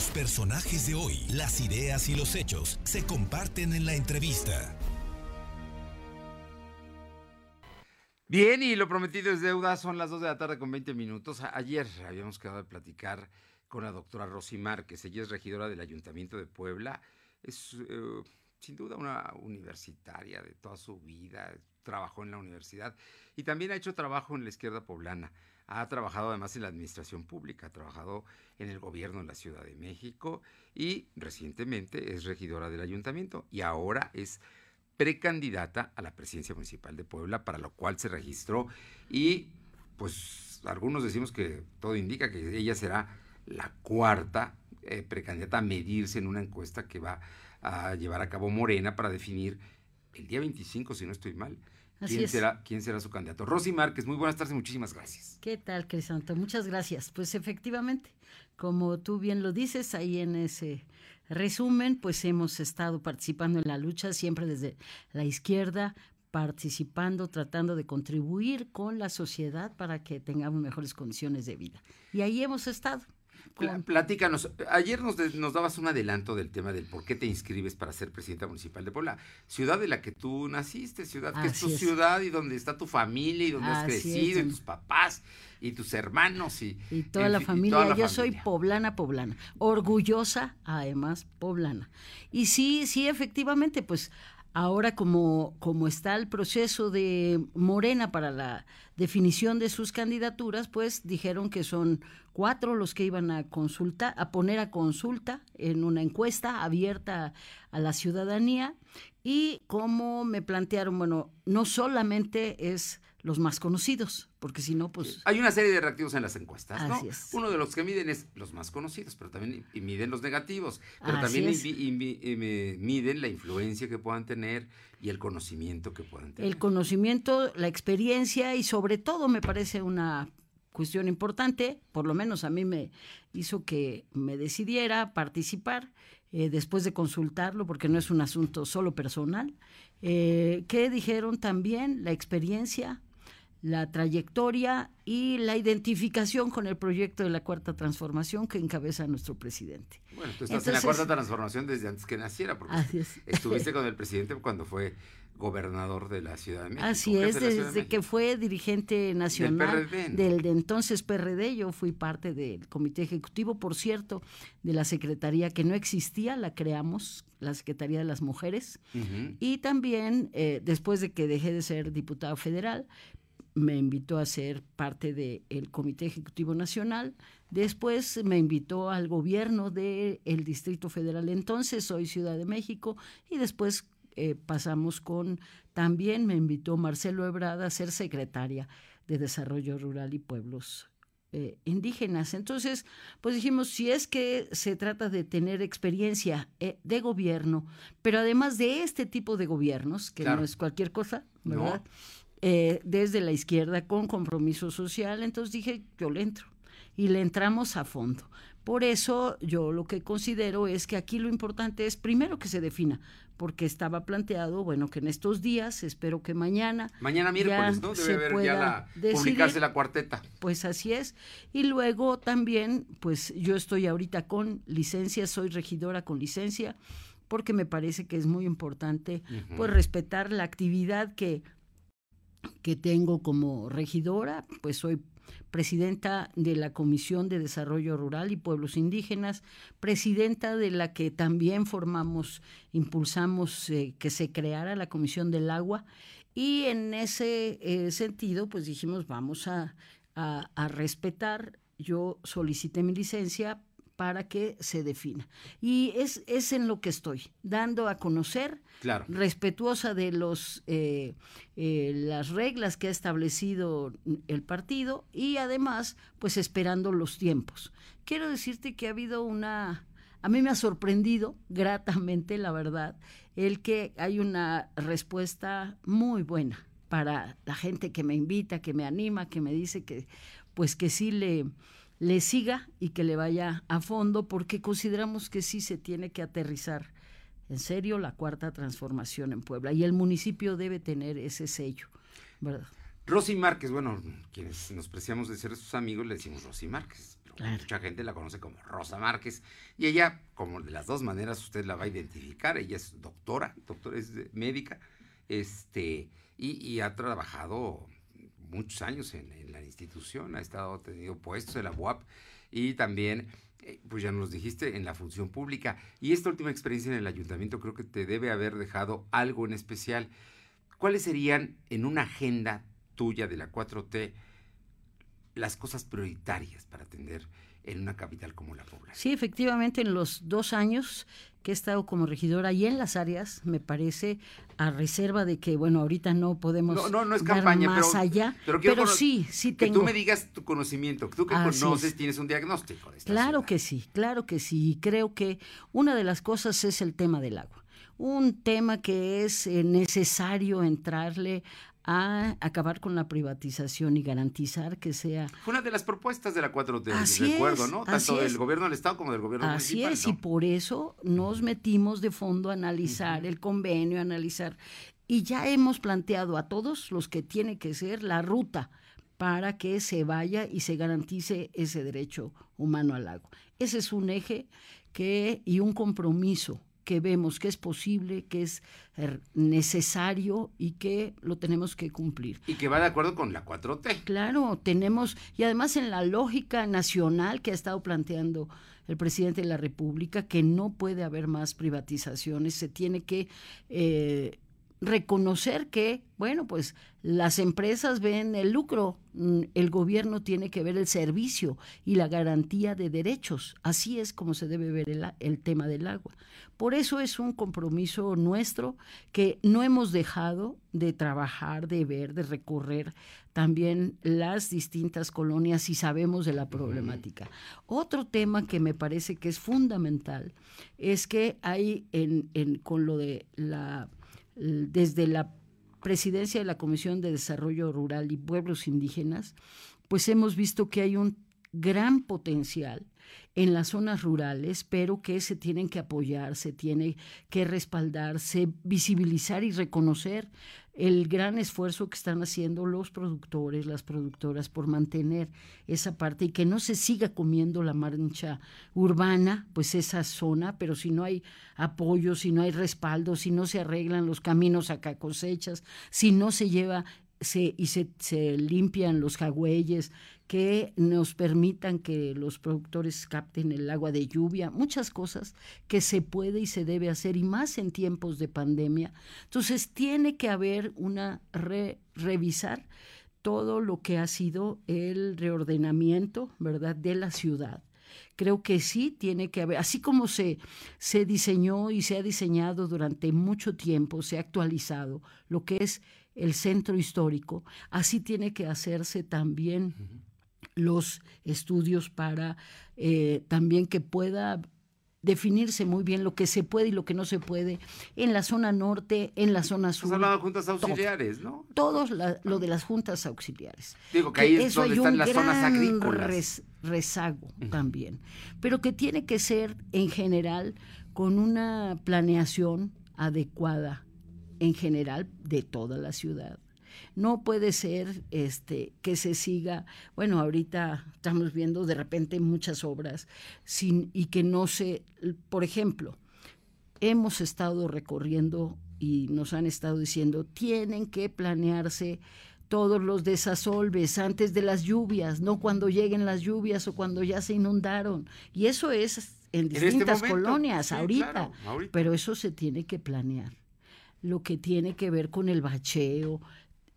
Los personajes de hoy, las ideas y los hechos se comparten en la entrevista. Bien, y lo prometido es deuda, son las 2 de la tarde con 20 minutos. Ayer habíamos quedado de platicar con la doctora Rosy Márquez, ella es regidora del Ayuntamiento de Puebla, es eh, sin duda una universitaria de toda su vida, trabajó en la universidad y también ha hecho trabajo en la izquierda poblana. Ha trabajado además en la administración pública, ha trabajado en el gobierno en la Ciudad de México y recientemente es regidora del ayuntamiento y ahora es precandidata a la presidencia municipal de Puebla, para lo cual se registró y pues algunos decimos que todo indica que ella será la cuarta eh, precandidata a medirse en una encuesta que va a llevar a cabo Morena para definir el día 25, si no estoy mal, ¿Quién, será, ¿Quién será su candidato? Rosy Márquez, muy buenas tardes, muchísimas gracias. ¿Qué tal, Crisanto? Muchas gracias. Pues efectivamente, como tú bien lo dices, ahí en ese resumen, pues hemos estado participando en la lucha siempre desde la izquierda, participando, tratando de contribuir con la sociedad para que tengamos mejores condiciones de vida. Y ahí hemos estado. Platícanos, ayer nos, nos, dabas un adelanto del tema del por qué te inscribes para ser presidenta municipal de Puebla, ciudad de la que tú naciste, ciudad que es tu ciudad y donde está tu familia y donde has crecido, y tus papás y tus hermanos y, y toda la familia. Yo soy poblana, poblana, orgullosa además poblana. Y sí, sí, efectivamente, pues Ahora, como, como está el proceso de Morena para la definición de sus candidaturas, pues dijeron que son cuatro los que iban a consultar, a poner a consulta en una encuesta abierta a la ciudadanía. Y como me plantearon, bueno, no solamente es los más conocidos, porque si no, pues... Hay una serie de reactivos en las encuestas, ¿no? Uno de los que miden es los más conocidos, pero también miden los negativos, pero también miden la influencia que puedan tener y el conocimiento que puedan tener. El conocimiento, la experiencia y sobre todo me parece una cuestión importante, por lo menos a mí me hizo que me decidiera participar eh, después de consultarlo, porque no es un asunto solo personal, eh, que dijeron también la experiencia, la trayectoria y la identificación con el proyecto de la Cuarta Transformación que encabeza nuestro presidente. Bueno, tú estás en la Cuarta Transformación desde antes que naciera, porque estuviste con el presidente cuando fue gobernador de la Ciudad de México. Así es, desde que fue dirigente nacional del, de entonces PRD, yo fui parte del comité ejecutivo, por cierto, de la Secretaría que no existía, la creamos, la Secretaría de las Mujeres, y también eh, después de que dejé de ser diputado federal, me invitó a ser parte del Comité Ejecutivo Nacional, después me invitó al gobierno del Distrito Federal, entonces soy Ciudad de México, y después eh, pasamos con, también me invitó Marcelo Ebrada a ser secretaria de Desarrollo Rural y Pueblos eh, indígenas. Entonces, pues dijimos, si es que se trata de tener experiencia eh, de gobierno, pero además de este tipo de gobiernos, que no es cualquier cosa, ¿verdad? Desde la izquierda con compromiso social, entonces dije, yo le entro. Y le entramos a fondo. Por eso yo lo que considero es que aquí lo importante es primero que se defina, porque estaba planteado, bueno, que en estos días, espero que mañana. Mañana miércoles, ¿no? Debe haber ya la, publicarse la cuarteta. Pues así es. Y luego también, pues yo estoy ahorita con licencia, soy regidora con licencia, porque me parece que es muy importante, pues respetar la actividad que que tengo como regidora, pues soy presidenta de la Comisión de Desarrollo Rural y Pueblos Indígenas, presidenta de la que también formamos, impulsamos eh, que se creara la Comisión del Agua. Y en ese eh, sentido pues dijimos vamos a, a respetar, yo solicité mi licencia para que se defina. Y es, es en lo que estoy, dando a conocer, respetuosa de los eh, eh, las reglas que ha establecido el partido y además, pues esperando los tiempos. Quiero decirte que ha habido una, a mí me ha sorprendido gratamente, la verdad, el que hay una respuesta muy buena para la gente que me invita, que me anima, que me dice que, pues que sí le le siga y que le vaya a fondo porque consideramos que sí se tiene que aterrizar en serio la cuarta transformación en Puebla y el municipio debe tener ese sello, ¿verdad? Rosy Márquez, bueno, quienes nos preciamos de ser sus amigos le decimos Rosy Márquez. Mucha gente la conoce como Rosa Márquez. Y ella, como de las dos maneras, usted la va a identificar. Ella es doctora, doctora es médica, este, y, ha trabajado muchos años en, la institución, ha estado tenido puestos en la UAP y también, eh, pues ya nos dijiste, en la función pública. Y esta última experiencia en el ayuntamiento creo que te debe haber dejado algo en especial. ¿Cuáles serían en una agenda tuya de la 4T las cosas prioritarias para atender en una capital como la Puebla? Sí, efectivamente, en los dos años que he estado como regidora y en las áreas, me parece, a reserva de que, bueno, ahorita no podemos no, no, es campaña, más pero, allá, pero, sí, sí que tengo. tú me digas tu conocimiento, tú que conoces, tienes un diagnóstico. claro que sí, claro que sí. Creo que una de las cosas es el tema del agua. Un tema que es eh, necesario entrarle a acabar con la privatización y garantizar que sea... Fue una de las propuestas de la 4T, así recuerdo, ¿no? Tanto del gobierno del Estado como del gobierno así municipal. Así es, y por eso nos metimos de fondo a analizar el convenio, a analizar... Y ya hemos planteado a todos los que tiene que ser la ruta para que se vaya y se garantice ese derecho humano al agua. Ese es un eje que y un compromiso que vemos que es posible, que es er, necesario y que lo tenemos que cumplir. Y que va de acuerdo con la 4T. Claro, tenemos, y además en la lógica nacional que ha estado planteando el presidente de la República, que no puede haber más privatizaciones, se tiene que eh, reconocer que, bueno, pues las empresas ven el lucro, mm, el gobierno tiene que ver el servicio y la garantía de derechos. Así es como se debe ver el, el, tema del agua. Por eso es un compromiso nuestro que no hemos dejado de trabajar, de ver, de recorrer también las distintas colonias y sabemos de la problemática. Otro tema que me parece que es fundamental es que hay en, en con lo de la desde la presidencia de la Comisión de Desarrollo Rural y Pueblos Indígenas, pues hemos visto que hay un gran potencial en las zonas rurales, pero que se tienen que apoyar, se tiene que respaldarse, visibilizar y reconocer el gran esfuerzo que están haciendo los productores, las productoras por mantener esa parte y que no se siga comiendo la mancha urbana, pues esa zona, pero si no hay apoyo, si no hay respaldo, si no se arreglan los caminos acá cosechas, si no se lleva y se, se limpian los jagüeyes, que nos permitan que los productores capten el agua de lluvia, muchas cosas que se puede y se debe hacer, y más en tiempos de pandemia. Entonces tiene que haber una revisar todo lo que ha sido el reordenamiento, ¿verdad?, de la ciudad. Creo que sí tiene que haber, así como se, se diseñó y se ha diseñado durante mucho tiempo, se ha actualizado lo que es el centro histórico, así tiene que hacerse también los estudios para eh, también que pueda definirse muy bien lo que se puede y lo que no se puede en la zona norte, en la zona sur. Has hablado de juntas auxiliares, ¿no? Todos lo de las juntas auxiliares. Digo que ahí es donde están las zonas agrícolas. rezago también, pero que tiene que ser en general con una planeación adecuada en general de toda la ciudad no puede ser este, que se siga, bueno, ahorita estamos viendo de repente muchas obras sin, y que no se, por ejemplo, hemos estado recorriendo y nos han estado diciendo, tienen que planearse todos los desasolves antes de las lluvias, no cuando lleguen las lluvias o cuando ya se inundaron. Y eso es en este distintas colonias ahorita, pero eso se tiene que planear. Lo que tiene que ver con el bacheo,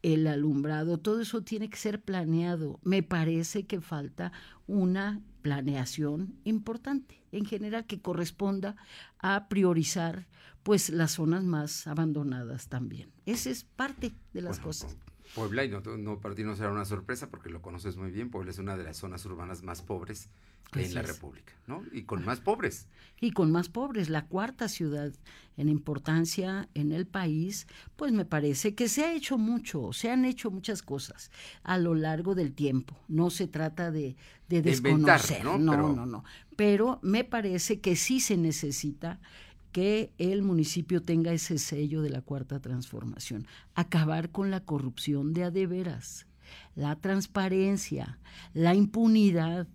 el alumbrado, todo eso tiene que ser planeado. Me parece que falta una planeación importante en general que corresponda a priorizar pues las zonas más abandonadas también. Esa es parte de las cosas. Puebla, y no, no para ti no será una sorpresa porque lo conoces muy bien, Puebla es una de las zonas urbanas más pobres en la República, ¿no? Y con más pobres. Y con más pobres, la cuarta ciudad en importancia en el país, pues me parece que se ha hecho mucho, se han hecho muchas cosas a lo largo del tiempo. No se trata de, de desconocer, ¿no? No, no, no. Pero me parece que sí se necesita que el municipio tenga ese sello de la cuarta transformación, acabar con la corrupción de adeveras, la transparencia, la impunidad,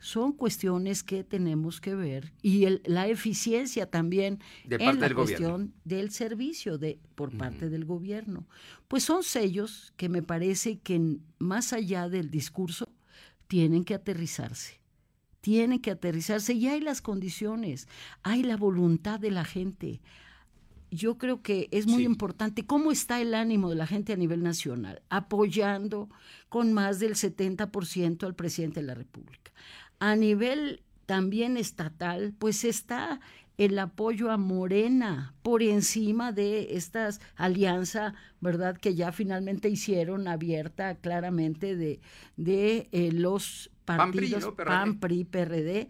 son cuestiones que tenemos que ver y el, la eficiencia también De en la del gobierno. cuestión del servicio de por parte del gobierno. Pues son sellos que me parece que más allá del discurso tienen que aterrizarse. Tienen que aterrizarse y hay las condiciones, hay la voluntad de la gente. Yo creo que es muy Sí. importante cómo está el ánimo de la gente a nivel nacional, apoyando con más del 70% al presidente de la República. A nivel también estatal, pues está el apoyo a Morena por encima de esta alianza, ¿verdad? Que ya finalmente hicieron abierta claramente de, de eh, los PAN, PRI, partidos. PAN, PRI, PRD,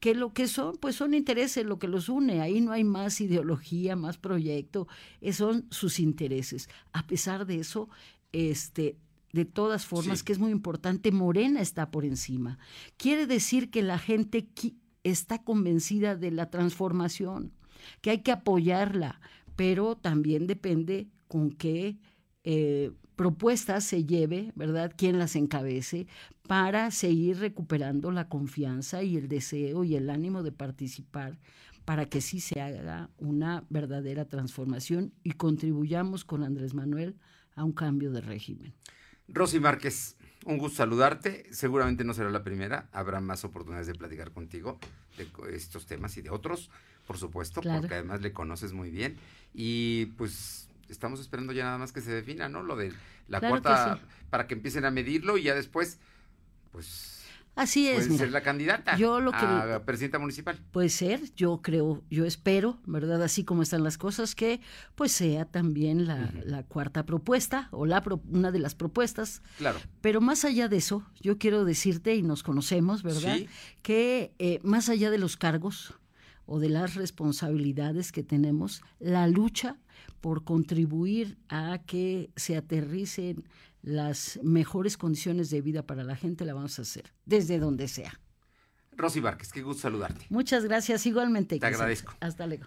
que lo que son, pues son intereses lo que los une. Ahí no hay más ideología, más proyecto, eh, son sus intereses. A pesar de eso, este, de todas formas, Sí. que es muy importante, Morena está por encima. Quiere decir que la gente está convencida de la transformación, que hay que apoyarla, pero también depende con qué eh, propuestas se lleve, ¿verdad? Quién las encabece para seguir recuperando la confianza y el deseo y el ánimo de participar para que sí se haga una verdadera transformación y contribuyamos con Andrés Manuel a un cambio de régimen. Rosy Márquez, un gusto saludarte. Seguramente no será la primera. Habrá más oportunidades de platicar contigo de estos temas y de otros, por supuesto, Claro. porque además le conoces muy bien. Y pues estamos esperando ya nada más que se defina, ¿no? Lo de la Claro que cuarta, sí. para que empiecen a medirlo y ya después, pues, Así es, puede ser la candidata yo lo que- a presidenta municipal. puede ser, yo creo, yo espero, ¿verdad? Así como están las cosas, que pues sea también la cuarta propuesta o la pro- una de las propuestas Claro. Pero más allá de eso, yo quiero decirte, y nos conocemos, ¿verdad? Sí. Que eh, más allá de los cargos o de las responsabilidades que tenemos, la lucha por contribuir a que se aterricen las mejores condiciones de vida para la gente la vamos a hacer, desde donde sea. Rosy Márquez, qué gusto saludarte. Muchas gracias igualmente. Te agradezco. Hasta luego.